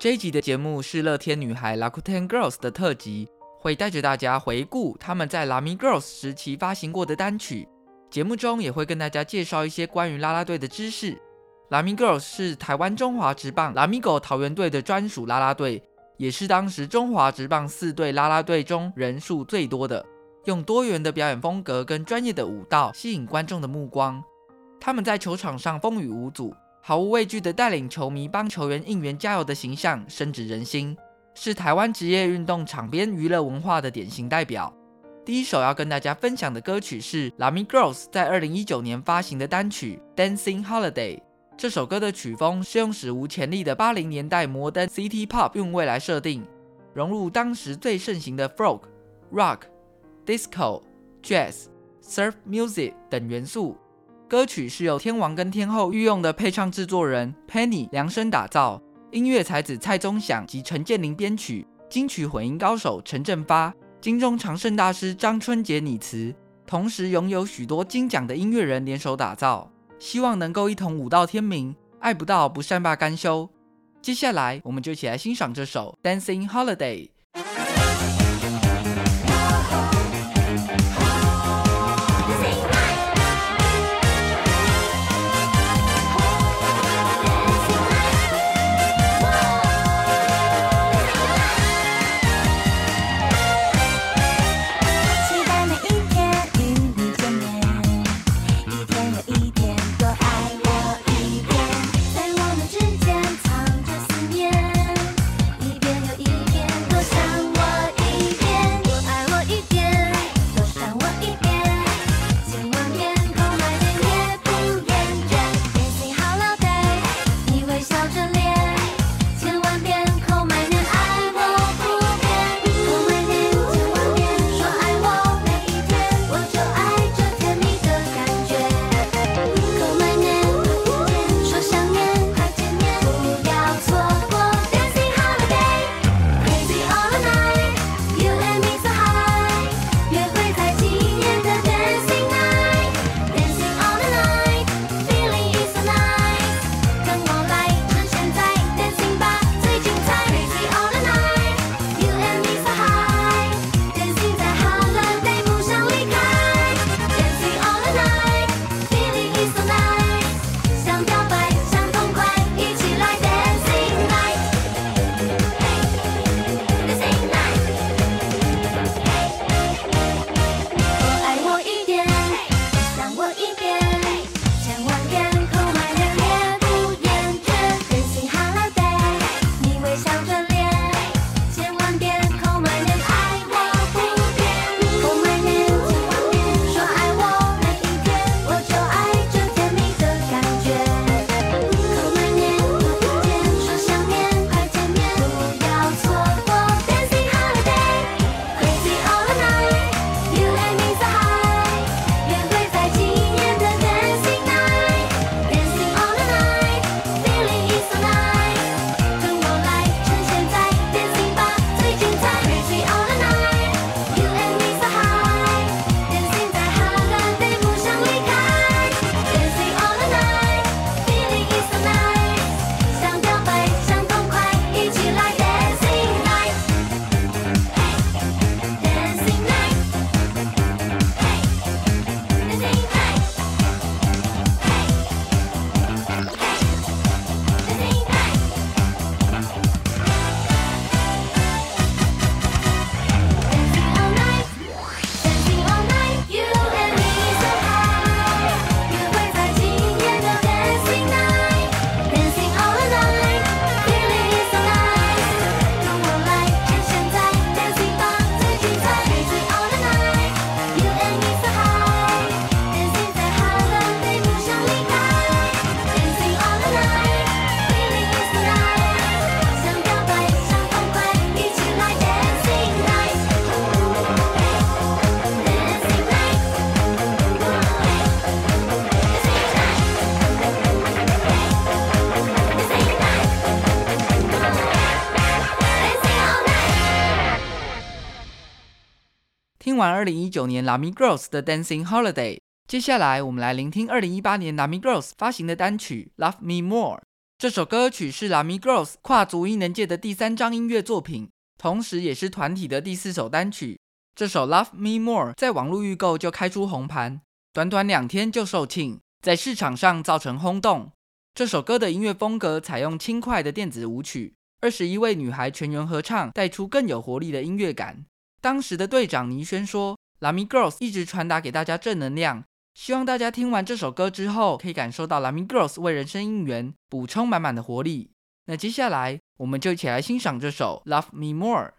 这一集的节目是乐天女孩 Lakuten Girls 的特辑，会带着大家回顾他们在 Lami Girls 时期发行过的单曲。节目中也会跟大家介绍一些关于啦啦队的知识。Lami Girls 是台湾中华职棒 Lamigo 桃园队的专属啦啦队，也是当时中华职棒四队啦啦队中人数最多的，用多元的表演风格跟专业的舞蹈吸引观众的目光。他们在球场上风雨无阻。毫无畏惧地带领球迷帮球员应援加油的形象深植人心，是台湾职业运动场边娱乐文化的典型代表。第一首要跟大家分享的歌曲是 Lami Girls 在二零一九年发行的单曲《Dancing Holiday》。这首歌的曲风是用史无前例的八零年代摩登 City Pop 韵味来设定，融入当时最盛行的 Folk、Rock、Disco、Jazz、Surf Music 等元素。歌曲是由天王跟天后御用的配唱制作人 Penny 量身打造，音乐才子蔡宗祥及陈建林编曲，金曲混音高手陈振发，金钟常胜大师张春杰拟词，同时拥有许多金奖的音乐人联手打造，希望能够一同舞到天明，爱不到不善罢甘休。接下来我们就一起来欣赏这首 Dancing Holiday。完2019年 Lamy Girls 的 Dancing Holiday，接下来我们来聆听2018年 Lamy Girls 发行的单曲 Love Me More。这首歌曲是 Lamy Girls 跨足艺能界的第三张音乐作品，同时也是团体的第四首单曲。这首 Love Me More 在网络预购就开出红盘，短短两天就售罄，在市场上造成轰动。这首歌的音乐风格采用轻快的电子舞曲，二十一位女孩全员合唱，带出更有活力的音乐感。当时的队长倪轩说：“Lamy Girls 一直传达给大家正能量，希望大家听完这首歌之后，可以感受到 Lamy Girls 为人生应援，补充满满的活力。”那接下来，我们就一起来欣赏这首 Love Me More。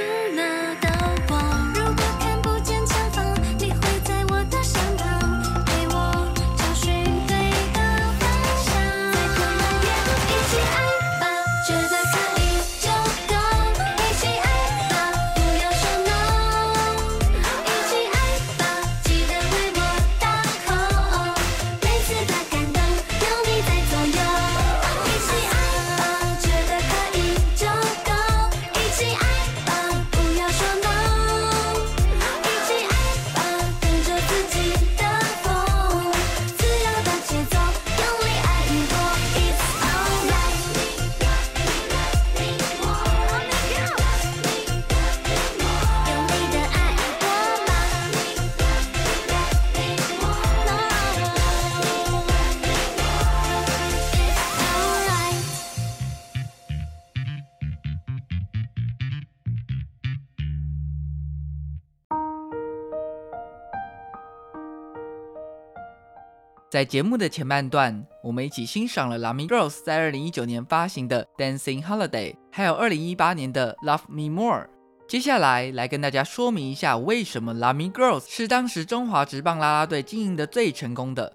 sure 在节目的前半段，我们一起欣赏了 Lamy Girls 在二零一九年发行的《Dancing Holiday》，还有二零一八年的《Love Me More》。接下来来跟大家说明一下，为什么 Lamy Girls 是当时中华职棒啦啦队经营的最成功的。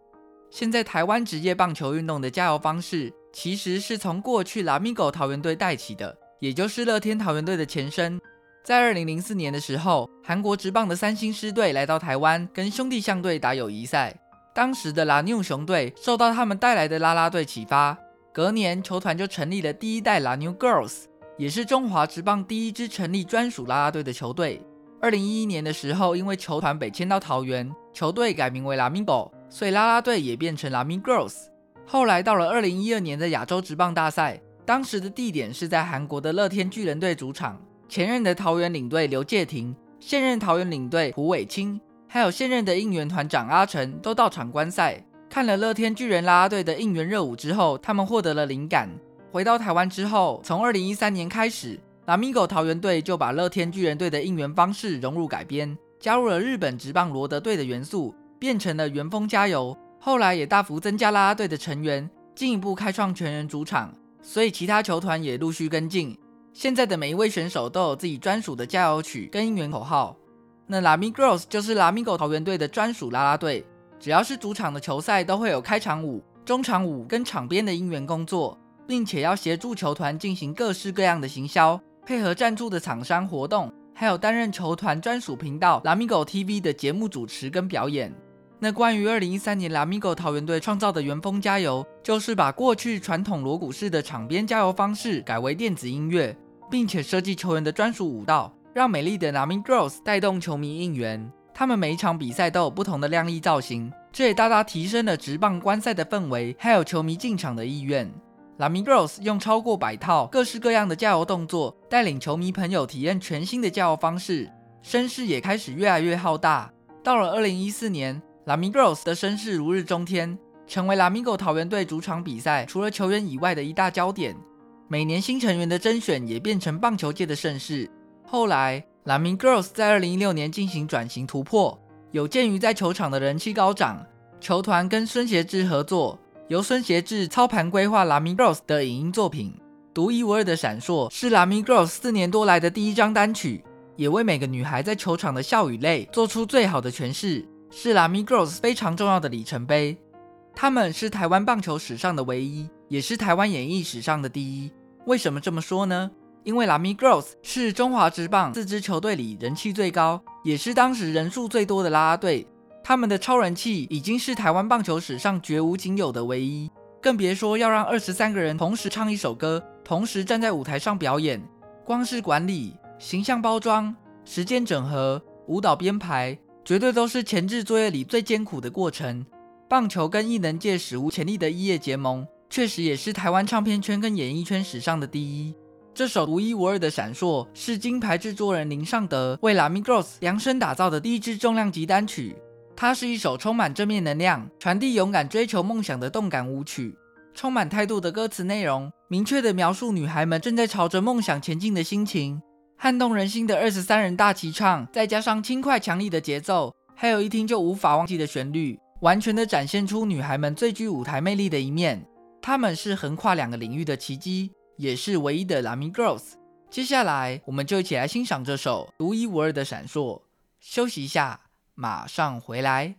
现在台湾职业棒球运动的加油方式，其实是从过去 Lamigo 桃园队带起的，也就是乐天桃园队的前身。在二零零四年的时候，韩国职棒的三星狮队来到台湾，跟兄弟象队打友谊赛。当时的 La New 熊队受到他们带来的啦啦队启发，隔年球团就成立了第一代 La New Girls，也是中华职棒第一支成立专属啦啦队的球队。二零一一年的时候，因为球团北迁到桃园，球队改名为 Lamigo，所以啦啦队也变成 Lamy Girls。后来到了二零一二年的亚洲职棒大赛，当时的地点是在韩国的乐天巨人队主场。前任的桃园领队刘介廷，现任桃园领队胡伟清，还有现任的应援团长阿成都到场观赛。看了乐天巨人啦啦队的应援热舞之后，他们获得了灵感。回到台湾之后，从二零一三年开始，Lamigo 桃园队就把乐天巨人队的应援方式融入改编，加入了日本职棒罗德队的元素，变成了元丰加油。后来也大幅增加啦啦队的成员，进一步开创全员主场，所以其他球团也陆续跟进。现在的每一位选手都有自己专属的加油曲跟应援口号。那 Lamy Girls 就是 Lamigo 桃园队的专属啦啦队，只要是主场的球赛都会有开场舞、中场舞跟场边的应援工作，并且要协助球团进行各式各样的行销，配合赞助的厂商活动，还有担任球团专属频道 Lamigo TV 的节目主持跟表演。那关于二零一三年 Lamigo 桃园队创造的元丰加油，就是把过去传统锣鼓式的场边加油方式改为电子音乐。并且设计球员的专属舞蹈，让美丽的 Lamy Girls 带动球迷应援。他们每一场比赛都有不同的亮丽造型，这也大大提升了职棒观赛的氛围，还有球迷进场的意愿。Lamy Girls 用超过百套各式各样的加油动作，带领球迷朋友体验全新的加油方式，声势也开始越来越浩大。到了二零一四年，Lamy Girls 的声势如日中天，成为 Lamigo 桃园队主场比赛除了球员以外的一大焦点。每年新成员的甄选也变成棒球界的盛事。后来，Lamy Girls 在二零一六年进行转型突破，有鉴于在球场的人气高涨，球团跟孙协志合作，由孙协志操盘规划 Lamy Girls 的影音作品。独一无二的闪烁是 Lamy Girls 四年多来的第一张单曲，也为每个女孩在球场的笑与泪做出最好的诠释，是 Lamy Girls 非常重要的里程碑。他们是台湾棒球史上的唯一。也是台湾演艺史上的第一。为什么这么说呢？因为 Lamy Girls 是中华职棒四支球队里人气最高，也是当时人数最多的啦啦队。他们的超人气已经是台湾棒球史上绝无仅有的唯一，更别说要让二十三个人同时唱一首歌，同时站在舞台上表演。光是管理、形象包装、时间整合、舞蹈编排，绝对都是前置作业里最艰苦的过程。棒球跟艺能界史无前例的异业结盟。确实也是台湾唱片圈跟演艺圈史上的第一。这首独一无二的闪烁是金牌制作人林尚德为 Lamy Girls 量身打造的第一支重量级单曲。它是一首充满正面能量、传递勇敢追求梦想的动感舞曲。充满态度的歌词内容，明确地描述女孩们正在朝着梦想前进的心情。撼动人心的二十三人大齐唱，再加上轻快强力的节奏，还有一听就无法忘记的旋律，完全地展现出女孩们最具舞台魅力的一面。她们是横跨两个领域的奇迹，也是唯一的 Lamy Girls。接下来，我们就一起来欣赏这首独一无二的闪烁。休息一下，马上回来。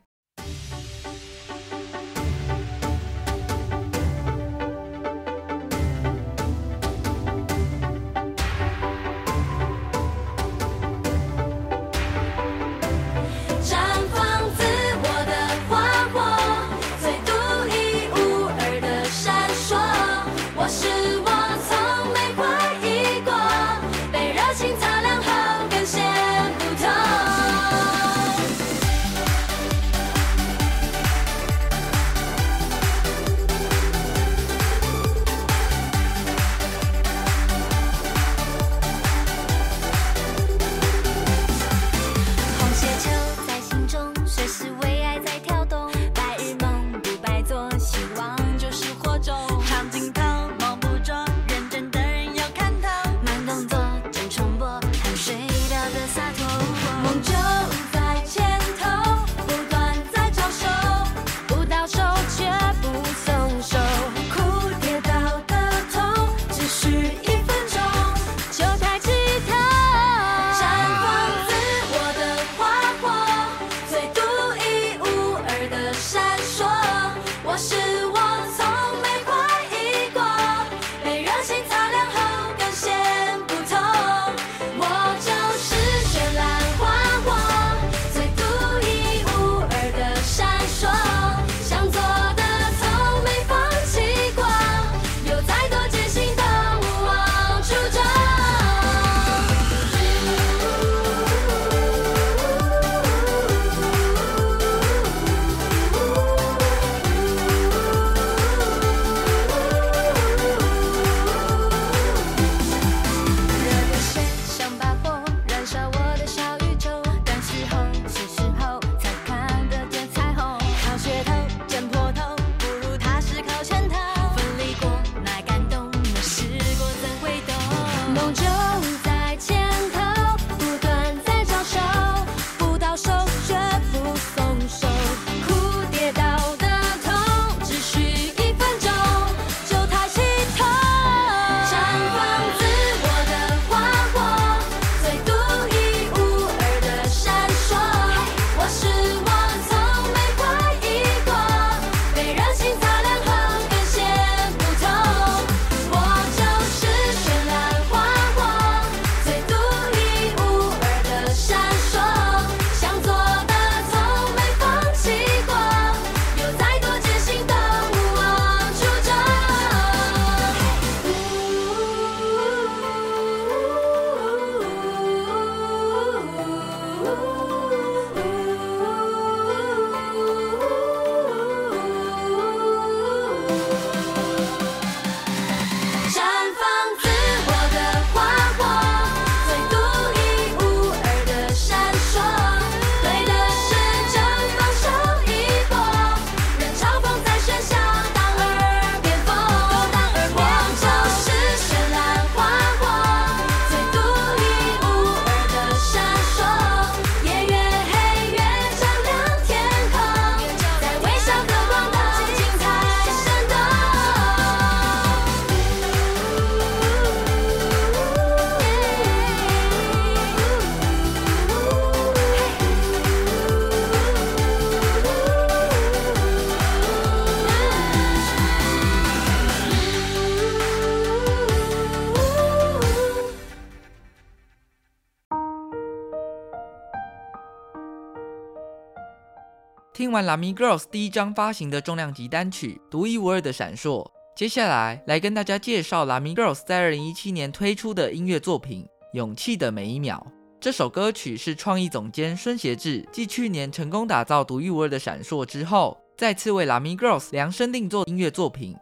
听完 Lamy Girls 第一张发行的重量级单曲《独一无二的闪烁》，接下来来跟大家介绍 Lamy Girls 在2017年推出的音乐作品《勇气的每一秒》。这首歌曲是创意总监孙协志继去年成功打造独一无二的闪烁之后，再次为 Lamy Girls 量身定做音乐作品。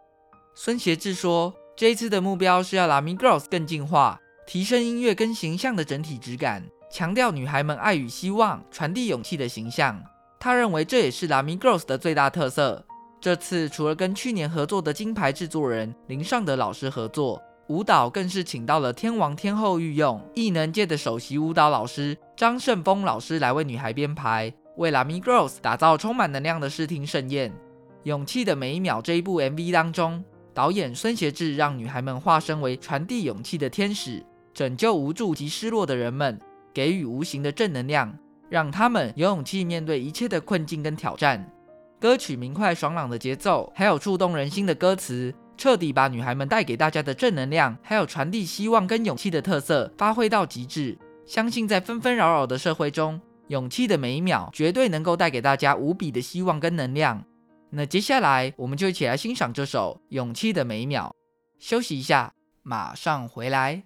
孙协志说，这一次的目标是要 Lamy Girls 更进化，提升音乐跟形象的整体质感，强调女孩们爱与希望、传递勇气的形象。他认为这也是 Lamy Girls 的最大特色。这次除了跟去年合作的金牌制作人林尚德老师合作，舞蹈更是请到了天王天后御用艺能界的首席舞蹈老师张胜峰老师来为女孩编排，为 Lamy Girls 打造充满能量的视听盛宴。勇气的每一秒这一部 MV 当中，导演孙协志让女孩们化身为传递勇气的天使，拯救无助及失落的人们，给予无形的正能量。让他们有勇气面对一切的困境跟挑战。歌曲明快爽朗的节奏，还有触动人心的歌词，彻底把女孩们带给大家的正能量，还有传递希望跟勇气的特色发挥到极致。相信在纷纷扰扰的社会中，勇气的每一秒绝对能够带给大家无比的希望跟能量。那接下来，我们就一起来欣赏这首《勇气的每一秒》。休息一下，马上回来。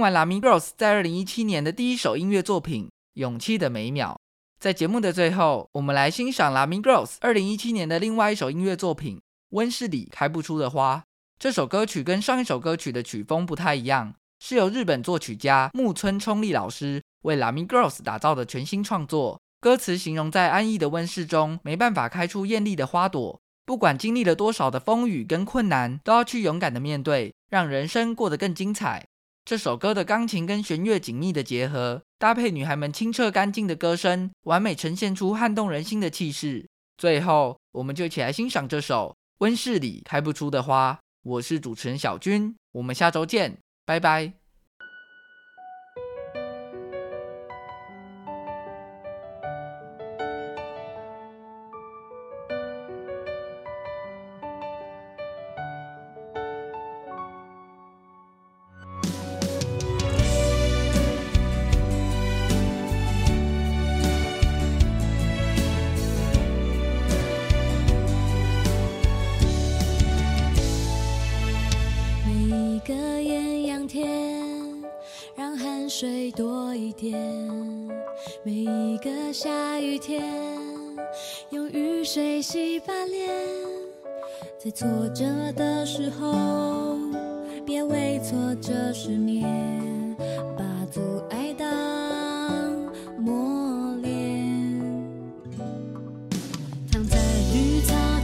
听完 Lamy Girls 在二零一七年的第一首音乐作品《勇气的每秒》，在节目的最后，我们来欣赏 Lamy Girls 二零一七年的另外一首音乐作品《温室里开不出的花》。这首歌曲跟上一首歌曲的曲风不太一样，是由日本作曲家木村充利老师为 Lamy Girls 打造的全新创作。歌词形容在安逸的温室中没办法开出艳丽的花朵，不管经历了多少的风雨跟困难，都要去勇敢的面对，让人生过得更精彩。这首歌的钢琴跟弦乐紧密的结合，搭配女孩们清澈干净的歌声，完美呈现出撼动人心的气势。最后，我们就一起来欣赏这首《温室里开不出的花》。我是主持人小军，我们下周见，拜拜。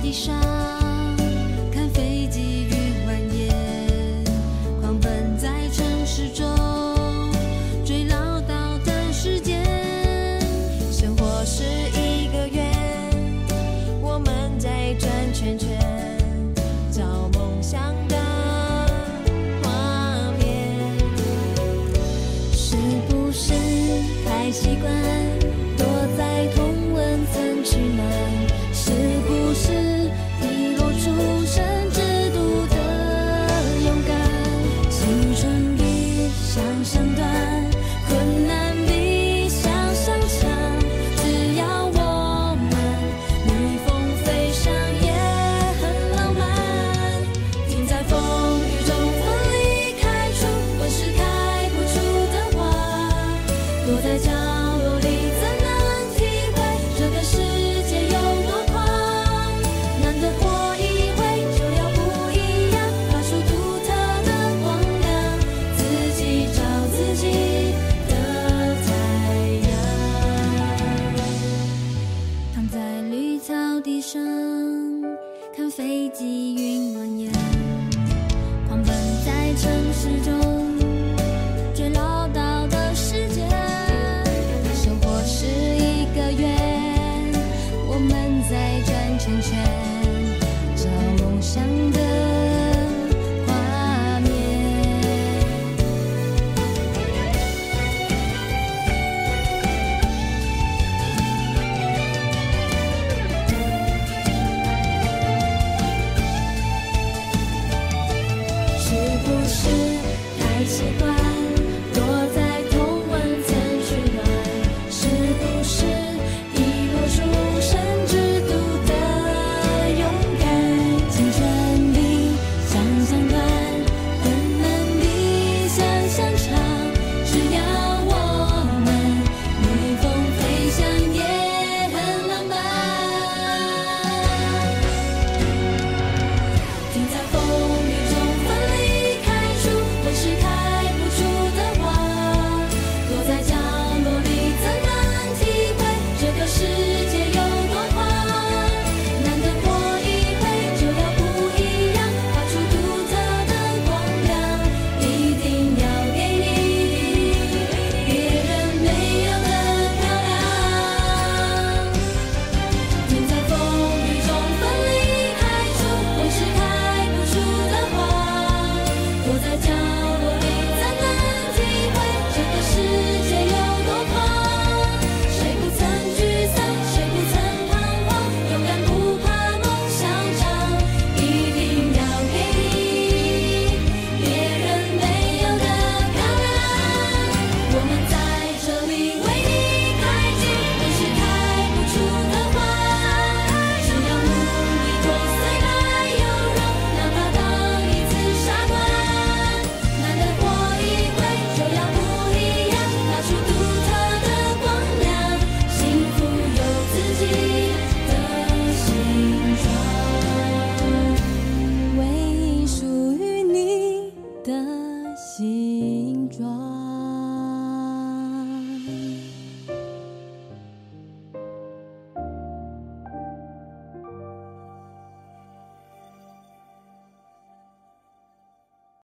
地上。